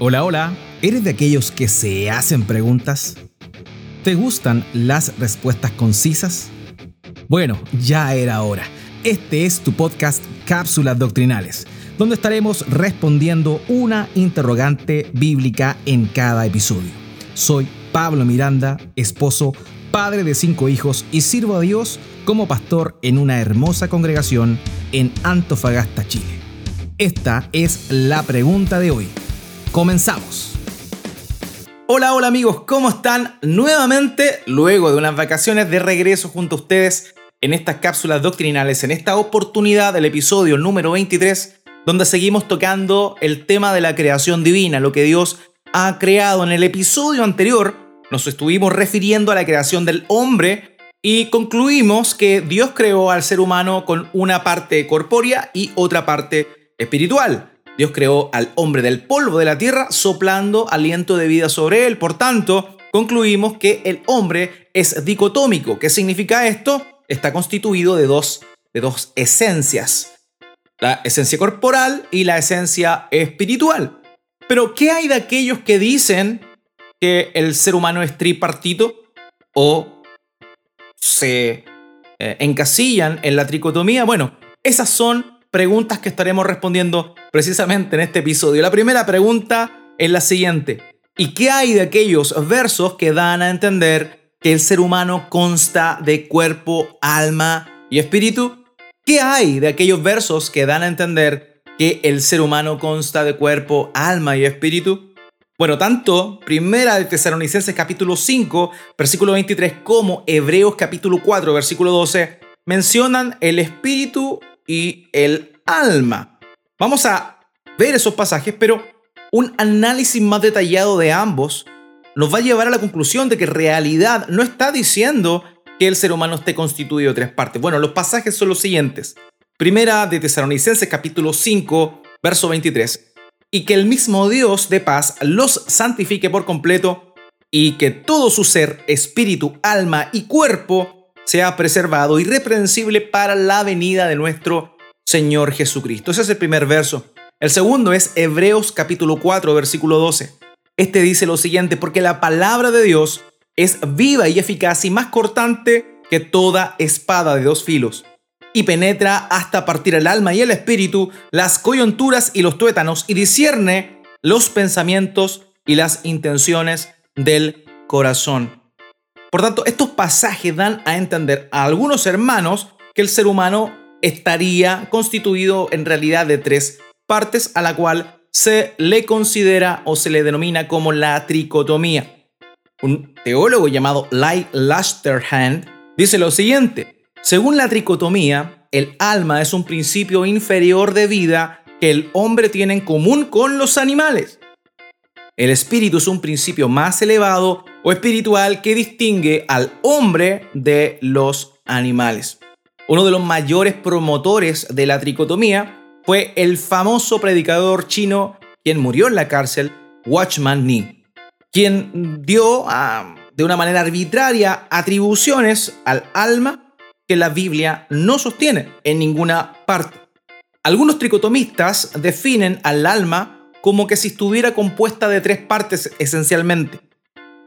Hola, hola. ¿Eres de aquellos que se hacen preguntas? ¿Te gustan las respuestas concisas? Bueno, ya era hora. Este es tu podcast Cápsulas Doctrinales, donde estaremos respondiendo una interrogante bíblica en cada episodio. Soy Pablo Miranda, esposo, padre de cinco hijos y sirvo a Dios como pastor en una hermosa congregación en Antofagasta, Chile. Esta es la pregunta de hoy. Comenzamos. Hola, hola amigos, ¿cómo están? Nuevamente, luego de unas vacaciones de regreso junto a ustedes en estas cápsulas doctrinales, en esta oportunidad del episodio número 23, donde seguimos tocando el tema de la creación divina, lo que Dios ha creado. En el episodio anterior nos estuvimos refiriendo a la creación del hombre y concluimos que Dios creó al ser humano con una parte corpórea y otra parte espiritual. Dios creó al hombre del polvo de la tierra soplando aliento de vida sobre él. Por tanto, concluimos que el hombre es dicotómico. ¿Qué significa esto? Está constituido de dos, de dos esencias. La esencia corporal y la esencia espiritual. Pero, ¿qué hay de aquellos que dicen que el ser humano es tripartito o se eh, encasillan en la tricotomía? Bueno, esas son preguntas que estaremos respondiendo precisamente en este episodio. La primera pregunta es la siguiente. ¿Y qué hay de aquellos versos que dan a entender que el ser humano consta de cuerpo, alma y espíritu? ¿Qué hay de aquellos versos que dan a entender que el ser humano consta de cuerpo, alma y espíritu? Bueno, tanto Primera de Tesalonicenses capítulo 5, versículo 23, como Hebreos capítulo 4, versículo 12, mencionan el espíritu y el alma. Vamos a ver esos pasajes, pero un análisis más detallado de ambos nos va a llevar a la conclusión de que realidad no está diciendo que el ser humano esté constituido de tres partes. Bueno, los pasajes son los siguientes. Primera de Tesalonicenses capítulo 5, verso 23. Y que el mismo Dios de paz los santifique por completo y que todo su ser, espíritu, alma y cuerpo sea preservado irreprensible para la venida de nuestro Señor Jesucristo. Ese es el primer verso. El segundo es Hebreos capítulo 4, versículo 12. Este dice lo siguiente, porque la palabra de Dios es viva y eficaz y más cortante que toda espada de dos filos, y penetra hasta partir el alma y el espíritu, las coyunturas y los tuétanos, y discierne los pensamientos y las intenciones del corazón. Por tanto, estos pasajes dan a entender a algunos hermanos que el ser humano estaría constituido en realidad de tres partes a la cual se le considera o se le denomina como la tricotomía. Un teólogo llamado Light Lasterhand dice lo siguiente, según la tricotomía, el alma es un principio inferior de vida que el hombre tiene en común con los animales. El espíritu es un principio más elevado o espiritual que distingue al hombre de los animales. Uno de los mayores promotores de la tricotomía fue el famoso predicador chino quien murió en la cárcel, Watchman Nee, quien dio ah, de una manera arbitraria atribuciones al alma que la Biblia no sostiene en ninguna parte. Algunos tricotomistas definen al alma como que si estuviera compuesta de tres partes esencialmente.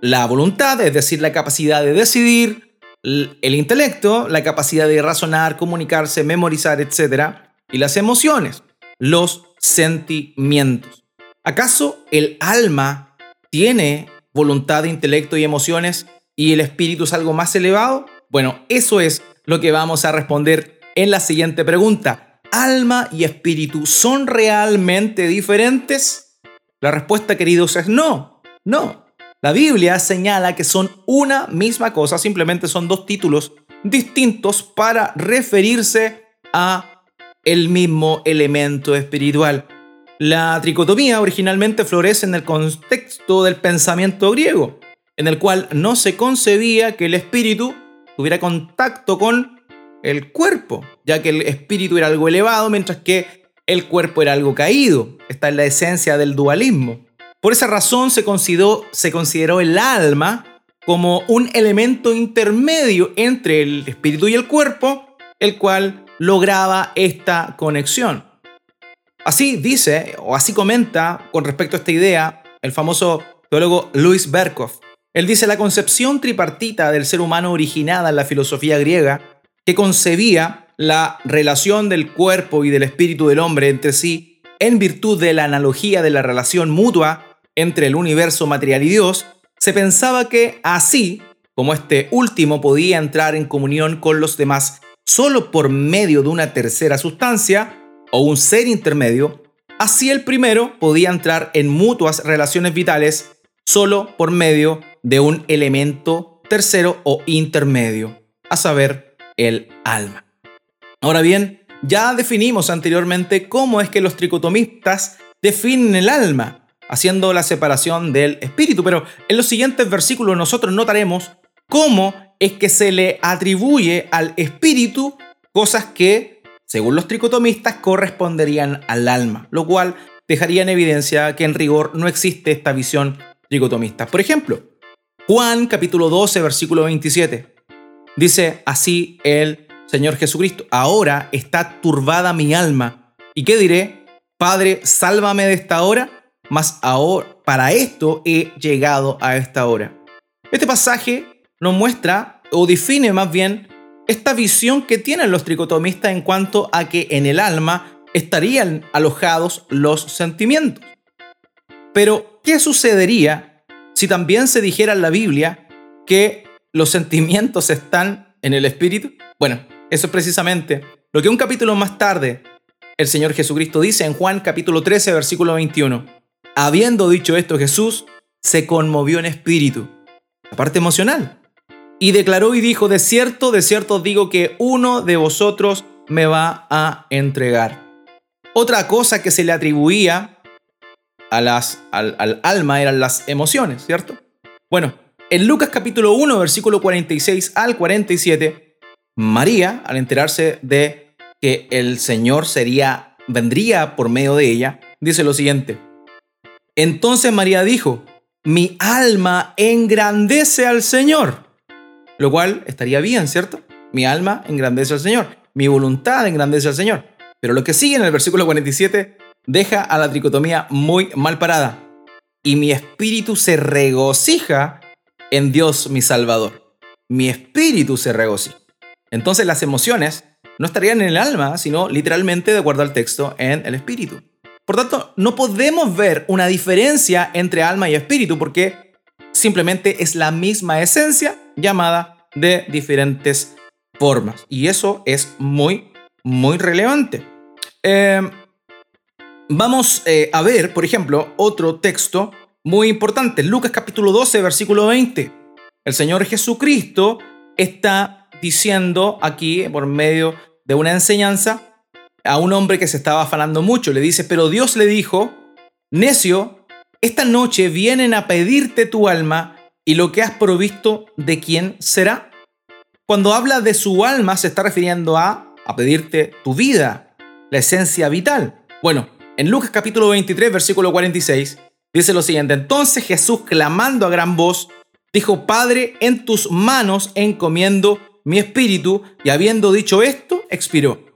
La voluntad, es decir, la capacidad de decidir, el intelecto, la capacidad de razonar, comunicarse, memorizar, etc. Y las emociones, los sentimientos. ¿Acaso el alma tiene voluntad, intelecto y emociones y el espíritu es algo más elevado? Bueno, eso es lo que vamos a responder en la siguiente pregunta alma y espíritu son realmente diferentes? La respuesta, queridos, es no, no. La Biblia señala que son una misma cosa, simplemente son dos títulos distintos para referirse a el mismo elemento espiritual. La tricotomía originalmente florece en el contexto del pensamiento griego, en el cual no se concebía que el espíritu tuviera contacto con el cuerpo, ya que el espíritu era algo elevado, mientras que el cuerpo era algo caído. Esta es la esencia del dualismo. Por esa razón se consideró, el alma como un elemento intermedio entre el espíritu y el cuerpo, el cual lograba esta conexión. Así dice, o así comenta con respecto a esta idea, el famoso teólogo Luis Berkov. Él dice la concepción tripartita del ser humano originada en la filosofía griega, que concebía la relación del cuerpo y del espíritu del hombre entre sí en virtud de la analogía de la relación mutua entre el universo material y Dios, se pensaba que así como este último podía entrar en comunión con los demás solo por medio de una tercera sustancia o un ser intermedio, así el primero podía entrar en mutuas relaciones vitales solo por medio de un elemento tercero o intermedio, a saber, el alma. Ahora bien, ya definimos anteriormente cómo es que los tricotomistas definen el alma, haciendo la separación del espíritu, pero en los siguientes versículos nosotros notaremos cómo es que se le atribuye al espíritu cosas que, según los tricotomistas, corresponderían al alma, lo cual dejaría en evidencia que en rigor no existe esta visión tricotomista. Por ejemplo, Juan capítulo 12, versículo 27, dice así el Señor Jesucristo, ahora está turbada mi alma. ¿Y qué diré? Padre, sálvame de esta hora, mas ahora para esto he llegado a esta hora. Este pasaje nos muestra o define más bien esta visión que tienen los tricotomistas en cuanto a que en el alma estarían alojados los sentimientos. Pero, ¿qué sucedería si también se dijera en la Biblia que los sentimientos están en el espíritu? Bueno, eso es precisamente lo que un capítulo más tarde el Señor Jesucristo dice en Juan capítulo 13, versículo 21. Habiendo dicho esto, Jesús se conmovió en espíritu, la parte emocional, y declaró y dijo, de cierto, de cierto digo que uno de vosotros me va a entregar. Otra cosa que se le atribuía a las, al, al alma eran las emociones, ¿cierto? Bueno, en Lucas capítulo 1, versículo 46 al 47, María, al enterarse de que el Señor sería, vendría por medio de ella, dice lo siguiente. Entonces María dijo, mi alma engrandece al Señor lo cual estaría bien, ¿cierto? Mi alma engrandece al Señor, mi voluntad engrandece al Señor. Pero lo que sigue en el versículo 47 deja a la tricotomía muy mal parada. Y mi espíritu se regocija en Dios mi Salvador. Mi espíritu se regocija. Entonces las emociones no estarían en el alma, sino literalmente, de acuerdo al texto, en el espíritu. Por tanto, no podemos ver una diferencia entre alma y espíritu porque simplemente es la misma esencia llamada de diferentes formas. Y eso es muy, muy relevante. Em, vamos eh, a ver, por ejemplo, otro texto muy importante. Lucas capítulo 12, versículo 20. El Señor Jesucristo está diciendo aquí, por medio de una enseñanza, a un hombre que se estaba afanando mucho. Le dice, pero Dios le dijo, necio, esta noche vienen a pedirte tu alma y lo que has provisto de quién será. Cuando habla de su alma se está refiriendo a, a pedirte tu vida, la esencia vital. Bueno, en Lucas capítulo 23, versículo 46, dice lo siguiente, entonces Jesús clamando a gran voz, dijo, Padre, en tus manos encomiendo mi espíritu, y habiendo dicho esto, expiró.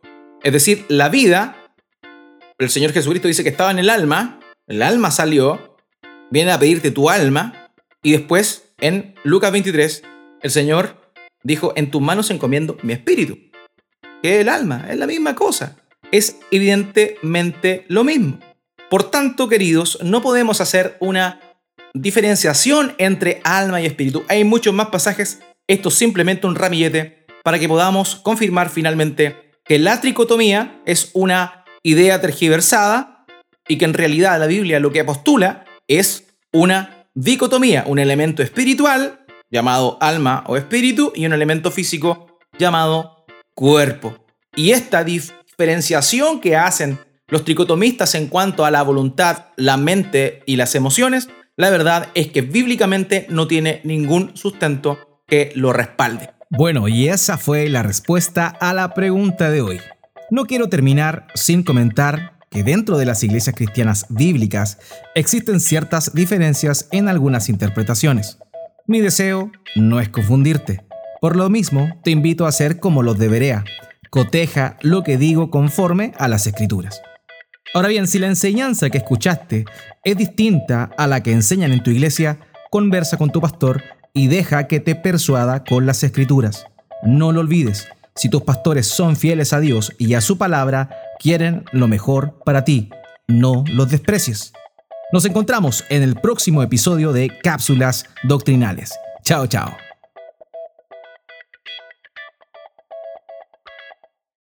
Es decir, la vida, el Señor Jesucristo dice que estaba en el alma, el alma salió, viene a pedirte tu alma, y después, en Lucas 23, el Señor dijo, en tus manos encomiendo mi espíritu. Que el alma, es la misma cosa. Es evidentemente lo mismo. Por tanto, queridos, no podemos hacer una diferenciación entre alma y espíritu. Hay muchos más pasajes. Esto es simplemente un ramillete para que podamos confirmar finalmente que la tricotomía es una idea tergiversada y que en realidad la Biblia lo que postula es una dicotomía, un elemento espiritual llamado alma o espíritu y un elemento físico llamado cuerpo. Y esta diferenciación que hacen los tricotomistas en cuanto a la voluntad, la mente y las emociones, la verdad es que bíblicamente no tiene ningún sustento que lo respalde. Bueno, y esa fue la respuesta a la pregunta de hoy. No quiero terminar sin comentar que dentro de las iglesias cristianas bíblicas existen ciertas diferencias en algunas interpretaciones. Mi deseo no es confundirte. Por lo mismo, te invito a hacer como los de Berea. Coteja lo que digo conforme a las escrituras. Ahora bien, si la enseñanza que escuchaste es distinta a la que enseñan en tu iglesia, conversa con tu pastor y deja que te persuada con las escrituras. No lo olvides, si tus pastores son fieles a Dios y a su palabra, quieren lo mejor para ti. No los desprecies. Nos encontramos en el próximo episodio de Cápsulas Doctrinales. Chao, chao.